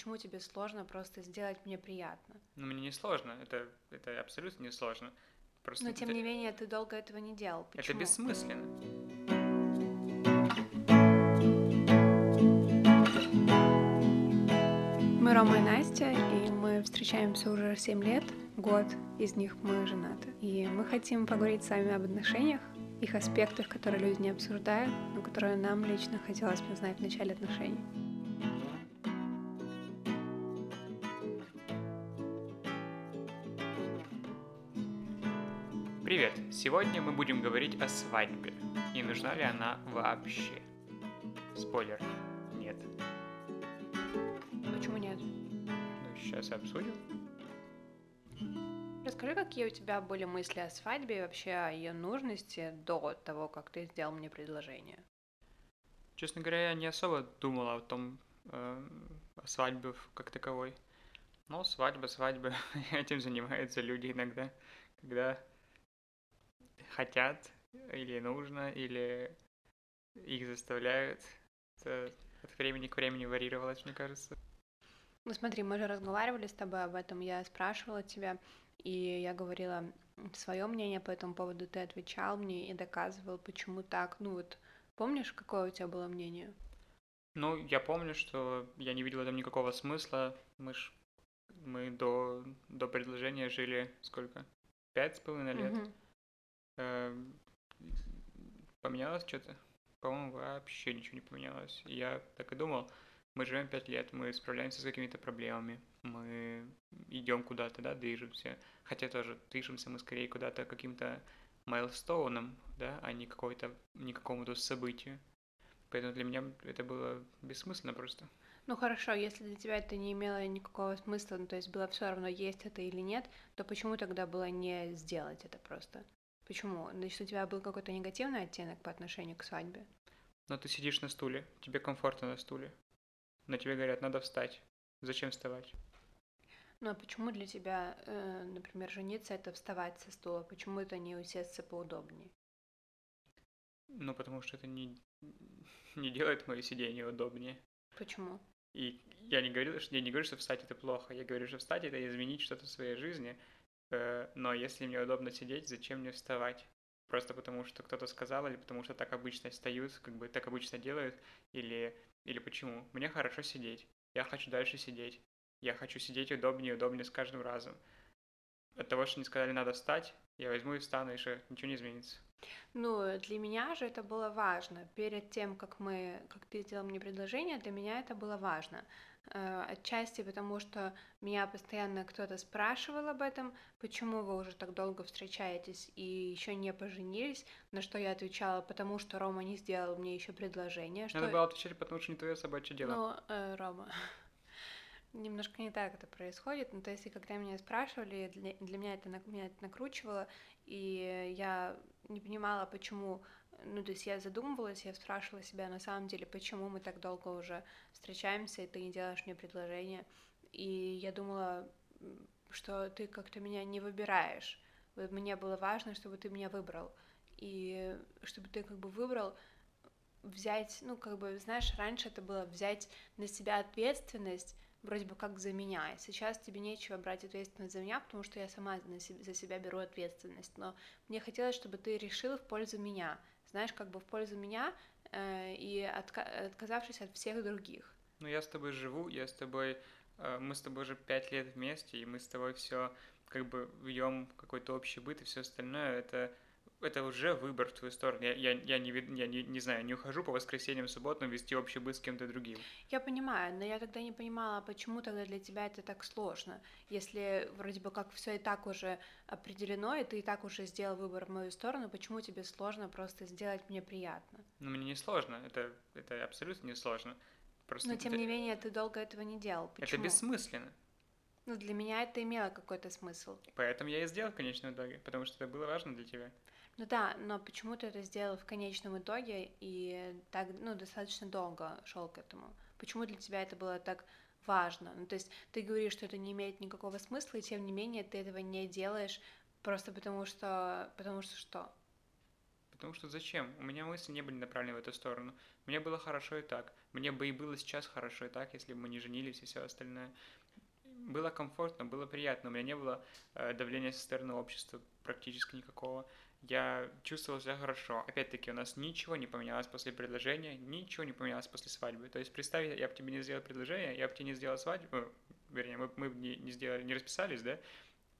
почему тебе сложно просто сделать мне приятно? Ну, мне не сложно, это, это абсолютно не сложно. Просто Но, тем это, не менее, ты долго этого не делал. Почему? Это бессмысленно. Мы Рома и Настя, и мы встречаемся уже 7 лет, год из них мы женаты. И мы хотим поговорить с вами об отношениях, их аспектах, которые люди не обсуждают, но которые нам лично хотелось бы знать в начале отношений. Сегодня мы будем говорить о свадьбе. И нужна ли она вообще? Спойлер. Нет. Почему нет? Ну, сейчас обсудим. Расскажи, какие у тебя были мысли о свадьбе и вообще о ее нужности до того, как ты сделал мне предложение? Честно говоря, я не особо думал о том, э, о свадьбе как таковой. Но свадьба, свадьба, этим занимаются люди иногда, когда хотят или нужно, или их заставляют. Это от времени к времени варьировалось, мне кажется. Ну смотри, мы же разговаривали с тобой об этом, я спрашивала тебя, и я говорила свое мнение по этому поводу, ты отвечал мне и доказывал, почему так. Ну вот, помнишь, какое у тебя было мнение? Ну, я помню, что я не видел в этом никакого смысла. Мы ж мы до, до предложения жили сколько? Пять с половиной лет. Угу. Эм, поменялось что-то? По-моему, вообще ничего не поменялось. Я так и думал, мы живем пять лет, мы справляемся с какими-то проблемами, мы идем куда-то, да, движемся. Хотя тоже движемся мы скорее куда-то каким-то майлстоуном, да, а не какой-то, не какому-то событию. Поэтому для меня это было бессмысленно просто. Ну хорошо, если для тебя это не имело никакого смысла, ну, то есть было все равно, есть это или нет, то почему тогда было не сделать это просто? Почему? Значит, у тебя был какой-то негативный оттенок по отношению к свадьбе? Но ты сидишь на стуле, тебе комфортно на стуле. Но тебе говорят, надо встать. Зачем вставать? Ну а почему для тебя, э, например, жениться это вставать со стула? Почему это не усесться поудобнее? Ну, потому что это не, не делает мое сидение удобнее. Почему? И я не говорю, что я не говорю, что встать это плохо. Я говорю, что встать это изменить что-то в своей жизни, но если мне удобно сидеть, зачем мне вставать? Просто потому, что кто-то сказал, или потому что так обычно встают, как бы так обычно делают, или, или почему? Мне хорошо сидеть, я хочу дальше сидеть, я хочу сидеть удобнее и удобнее с каждым разом. От того, что не сказали надо встать, я возьму и встану, и что, ничего не изменится. Ну, для меня же это было важно. Перед тем, как мы, как ты сделал мне предложение, для меня это было важно. Э, отчасти потому, что меня постоянно кто-то спрашивал об этом, почему вы уже так долго встречаетесь и еще не поженились, на что я отвечала, потому что Рома не сделал мне еще предложение. Что... Надо было отвечать, потому что не твое собачье дело. Ну, э, Рома, немножко не так это происходит. Ну, то есть, когда меня спрашивали, для, для меня это меня это накручивало, и я не понимала, почему ну, то есть я задумывалась, я спрашивала себя на самом деле, почему мы так долго уже встречаемся, и ты не делаешь мне предложение. И я думала, что ты как-то меня не выбираешь. Мне было важно, чтобы ты меня выбрал. И чтобы ты как бы выбрал взять, ну, как бы, знаешь, раньше это было взять на себя ответственность вроде бы как за меня. Сейчас тебе нечего брать ответственность за меня, потому что я сама за себя беру ответственность. Но мне хотелось, чтобы ты решил в пользу меня знаешь, как бы в пользу меня э, и отка- отказавшись от всех других. Ну, я с тобой живу, я с тобой, э, мы с тобой уже пять лет вместе, и мы с тобой все как бы вьем какой-то общий быт и все остальное, это это уже выбор в твою сторону. Я, я, я, не, я не, не знаю, не ухожу по воскресеньям, субботам вести общий быт с кем-то другим. Я понимаю, но я тогда не понимала, почему тогда для тебя это так сложно, если вроде бы как все и так уже определено, и ты и так уже сделал выбор в мою сторону, почему тебе сложно просто сделать мне приятно? Ну, мне не сложно, это, это абсолютно не сложно. Просто но тем это... не менее ты долго этого не делал. Почему? Это бессмысленно. Ну, для меня это имело какой-то смысл. Поэтому я и сделал в конечном итоге, потому что это было важно для тебя. Ну да, но почему ты это сделал в конечном итоге и так, ну, достаточно долго шел к этому? Почему для тебя это было так важно? Ну, то есть ты говоришь, что это не имеет никакого смысла, и тем не менее ты этого не делаешь просто потому что... Потому что что? Потому что зачем? У меня мысли не были направлены в эту сторону. Мне было хорошо и так. Мне бы и было сейчас хорошо и так, если бы мы не женились и все остальное. Было комфортно, было приятно. У меня не было э, давления со стороны общества практически никакого. Я чувствовал себя хорошо. Опять-таки, у нас ничего не поменялось после предложения, ничего не поменялось после свадьбы. То есть, представь, я бы тебе не сделал предложение, я бы тебе не сделал свадьбу, э, вернее, мы, мы бы не, не сделали, не расписались, да,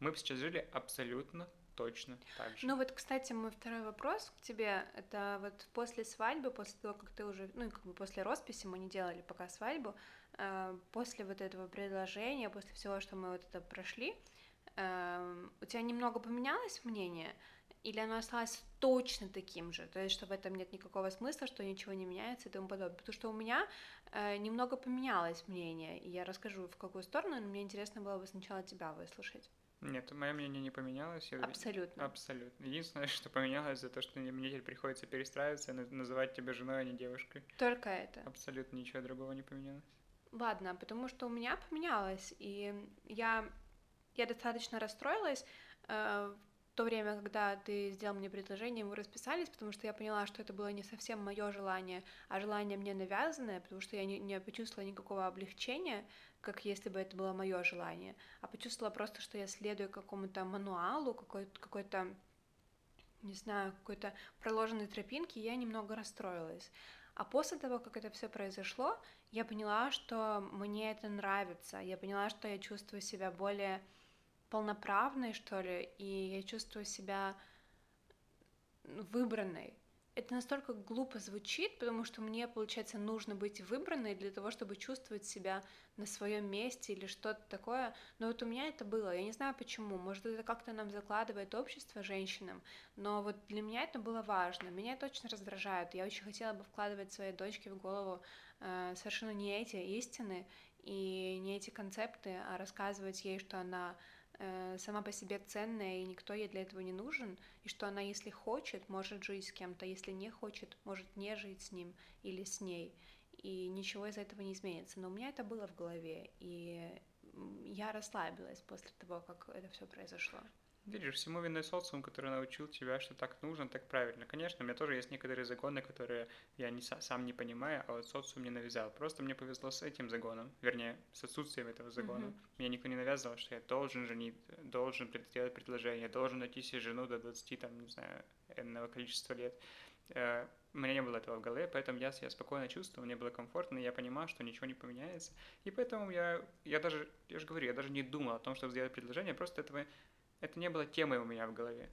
мы бы сейчас жили абсолютно точно так же. Ну вот, кстати, мой второй вопрос к тебе, это вот после свадьбы, после того, как ты уже, ну как бы после росписи мы не делали пока свадьбу, э, после вот этого предложения, после всего, что мы вот это прошли, э, у тебя немного поменялось мнение? Или оно осталось точно таким же, то есть что в этом нет никакого смысла, что ничего не меняется и тому подобное. Потому что у меня э, немного поменялось мнение, и я расскажу в какую сторону, но мне интересно было бы сначала тебя выслушать. Нет, мое мнение не поменялось. Абсолютно. Абсолютно. Единственное, что поменялось, за то, что мне теперь приходится перестраиваться и называть тебя женой, а не девушкой. Только это. Абсолютно ничего другого не поменялось. Ладно, потому что у меня поменялось, и я, я достаточно расстроилась э, то время, когда ты сделал мне предложение, мы расписались, потому что я поняла, что это было не совсем мое желание, а желание мне навязанное, потому что я не, не почувствовала никакого облегчения, как если бы это было мое желание, а почувствовала просто, что я следую какому-то мануалу, какой-то, какой-то не знаю, какой-то проложенной тропинки, и я немного расстроилась. А после того, как это все произошло, я поняла, что мне это нравится. Я поняла, что я чувствую себя более полноправной, что ли, и я чувствую себя выбранной это настолько глупо звучит, потому что мне, получается, нужно быть выбранной для того, чтобы чувствовать себя на своем месте или что-то такое. Но вот у меня это было. Я не знаю почему. Может, это как-то нам закладывает общество женщинам, но вот для меня это было важно. Меня это очень раздражает. Я очень хотела бы вкладывать своей дочке в голову э, совершенно не эти истины и не эти концепты, а рассказывать ей, что она Э, сама по себе ценная, и никто ей для этого не нужен, и что она, если хочет, может жить с кем-то, если не хочет, может не жить с ним или с ней, и ничего из этого не изменится. Но у меня это было в голове, и я расслабилась после того, как это все произошло. Видишь, всему виной социум, который научил тебя, что так нужно, так правильно. Конечно, у меня тоже есть некоторые законы, которые я не, сам не понимаю, а вот социум мне навязал. Просто мне повезло с этим загоном, вернее, с отсутствием этого загона. Mm-hmm. Меня никто не навязывал, что я должен женить, должен сделать предложение, должен найти себе жену до 20, там, не знаю, энного количества лет. Э, у меня не было этого в голове, поэтому я себя спокойно чувствовал, мне было комфортно, я понимал, что ничего не поменяется. И поэтому я, я даже, я же говорю, я даже не думал о том, чтобы сделать предложение, просто этого это не было темой у меня в голове.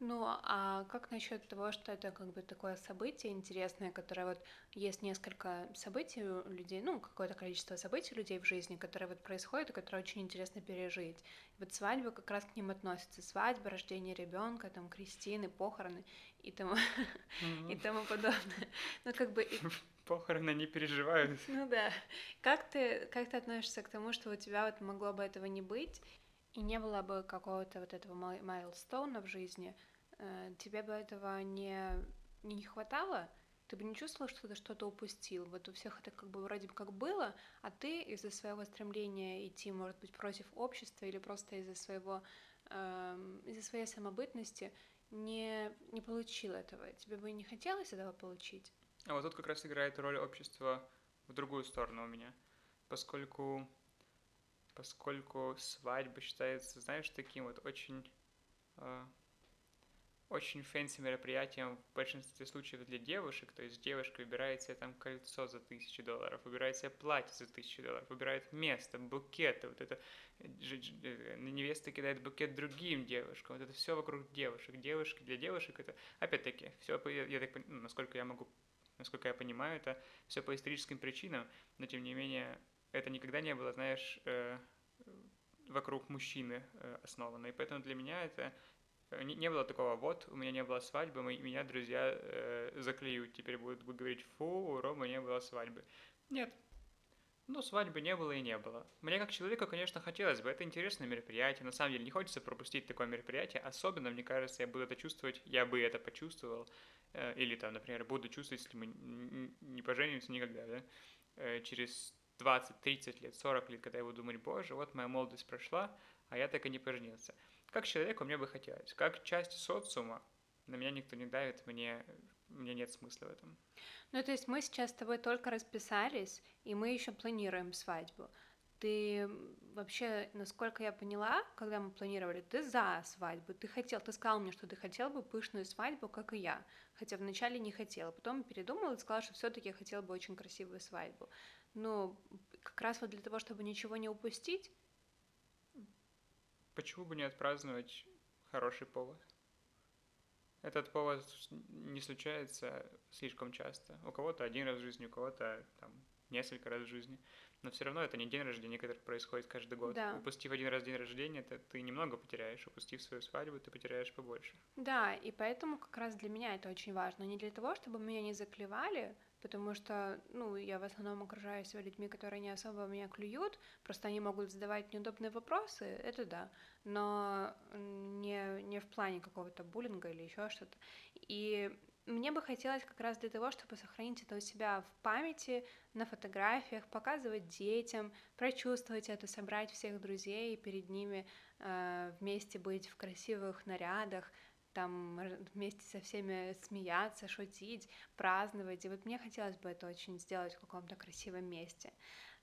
Ну, а как насчет того, что это как бы такое событие интересное, которое вот есть несколько событий у людей, ну, какое-то количество событий у людей в жизни, которые вот происходят и которые очень интересно пережить. И вот свадьба как раз к ним относится. Свадьба, рождение ребенка, там, крестины, похороны и тому, и тому подобное. Ну, как бы... Похороны не переживают. Ну да. Как ты, как ты относишься к тому, что у тебя вот могло бы этого не быть, и не было бы какого-то вот этого майлстоуна в жизни, э, тебе бы этого не, не хватало, ты бы не чувствовал, что ты что-то упустил. Вот у всех это как бы вроде бы как было, а ты из-за своего стремления идти, может быть, против общества или просто из-за своего, э, из-за своей самобытности не, не получил этого. Тебе бы не хотелось этого получить? А вот тут как раз играет роль общества в другую сторону у меня, поскольку поскольку свадьба считается, знаешь, таким вот очень, э, очень fancy мероприятием в большинстве случаев для девушек, то есть девушка выбирает себе там кольцо за тысячу долларов, выбирает себе платье за тысячу долларов, выбирает место, букеты, вот это э, невеста кидает букет другим девушкам, вот это все вокруг девушек, девушки для девушек это, опять-таки, все, я, я так, ну, насколько я могу, насколько я понимаю, это все по историческим причинам, но тем не менее это никогда не было, знаешь, э, вокруг мужчины э, основано. И поэтому для меня это э, не, было такого, вот, у меня не было свадьбы, меня друзья э, заклеют, теперь будут говорить, фу, у Ромы не было свадьбы. Нет, ну, свадьбы не было и не было. Мне как человеку, конечно, хотелось бы. Это интересное мероприятие. На самом деле, не хочется пропустить такое мероприятие. Особенно, мне кажется, я буду это чувствовать, я бы это почувствовал. Или там, например, буду чувствовать, если мы не поженимся никогда, да, через 20, 30 лет, 40 лет, когда я буду думать, боже, вот моя молодость прошла, а я так и не поженился. Как человеку мне бы хотелось, как часть социума, на меня никто не давит, мне, мне нет смысла в этом. Ну, то есть мы сейчас с тобой только расписались, и мы еще планируем свадьбу. Ты вообще, насколько я поняла, когда мы планировали, ты за свадьбу, ты хотел, ты сказал мне, что ты хотел бы пышную свадьбу, как и я, хотя вначале не хотела, потом передумала и сказала, что все-таки я хотела бы очень красивую свадьбу. Ну, как раз вот для того, чтобы ничего не упустить. Почему бы не отпраздновать хороший повод? Этот повод не случается слишком часто. У кого-то один раз в жизни, у кого-то там несколько раз в жизни. Но все равно это не день рождения, который происходит каждый год. Да. Упустив один раз день рождения, это ты немного потеряешь. Упустив свою свадьбу, ты потеряешь побольше. Да, и поэтому как раз для меня это очень важно. Не для того, чтобы меня не заклевали, потому что, ну, я в основном окружаю себя людьми, которые не особо меня клюют, просто они могут задавать неудобные вопросы, это да, но не, не в плане какого-то буллинга или еще что-то. И мне бы хотелось как раз для того, чтобы сохранить это у себя в памяти, на фотографиях, показывать детям, прочувствовать это, собрать всех друзей и перед ними э, вместе быть в красивых нарядах, там вместе со всеми смеяться, шутить, праздновать. И вот мне хотелось бы это очень сделать в каком-то красивом месте.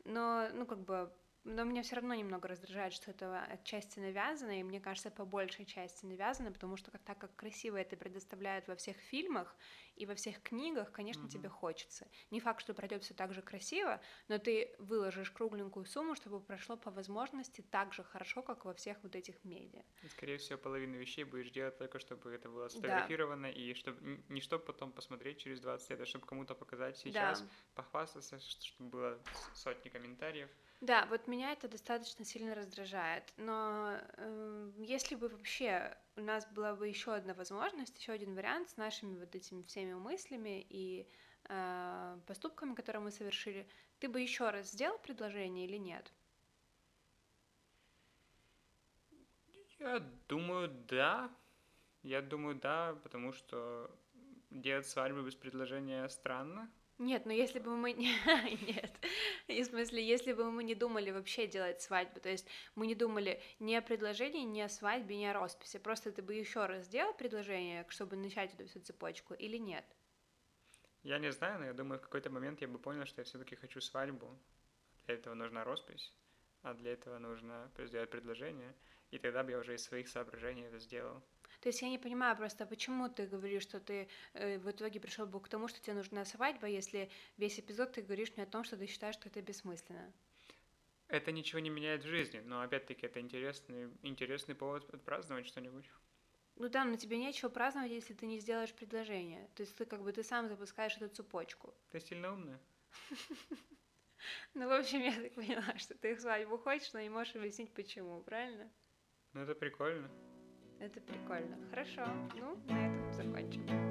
Но, ну, как бы но меня все равно немного раздражает, что это отчасти навязано, и мне кажется, по большей части навязано, потому что так как красиво это предоставляют во всех фильмах и во всех книгах, конечно, mm-hmm. тебе хочется. Не факт, что пройдет все так же красиво, но ты выложишь кругленькую сумму, чтобы прошло по возможности так же хорошо, как во всех вот этих медиа. И, скорее всего, половину вещей будешь делать только, чтобы это было сфотографировано, да. и чтобы не чтобы потом посмотреть через 20 лет, а чтобы кому-то показать сейчас, да. похвастаться, чтобы было сотни комментариев. Да, вот меня это достаточно сильно раздражает. Но э, если бы вообще у нас была бы еще одна возможность, еще один вариант с нашими вот этими всеми мыслями и э, поступками, которые мы совершили, ты бы еще раз сделал предложение или нет? Я думаю, да. Я думаю, да, потому что делать свадьбу без предложения странно. Нет, ну если бы мы не... Нет, в смысле, если бы мы не думали вообще делать свадьбу, то есть мы не думали ни о предложении, ни о свадьбе, ни о росписи, просто ты бы еще раз сделал предложение, чтобы начать эту всю цепочку, или нет? Я не знаю, но я думаю, в какой-то момент я бы понял, что я все-таки хочу свадьбу. Для этого нужна роспись, а для этого нужно сделать предложение, и тогда бы я уже из своих соображений это сделал. То есть я не понимаю просто, почему ты говоришь, что ты э, в итоге пришел бы к тому, что тебе нужна свадьба, если весь эпизод ты говоришь мне о том, что ты считаешь, что это бессмысленно. Это ничего не меняет в жизни, но опять-таки это интересный, интересный повод отпраздновать что-нибудь. Ну да, но тебе нечего праздновать, если ты не сделаешь предложение. То есть ты как бы ты сам запускаешь эту цепочку. Ты сильно умная. Ну, в общем, я так поняла, что ты свадьбу хочешь, но не можешь объяснить, почему, правильно? Ну, это прикольно. Это прикольно. Хорошо. Ну, на этом закончим.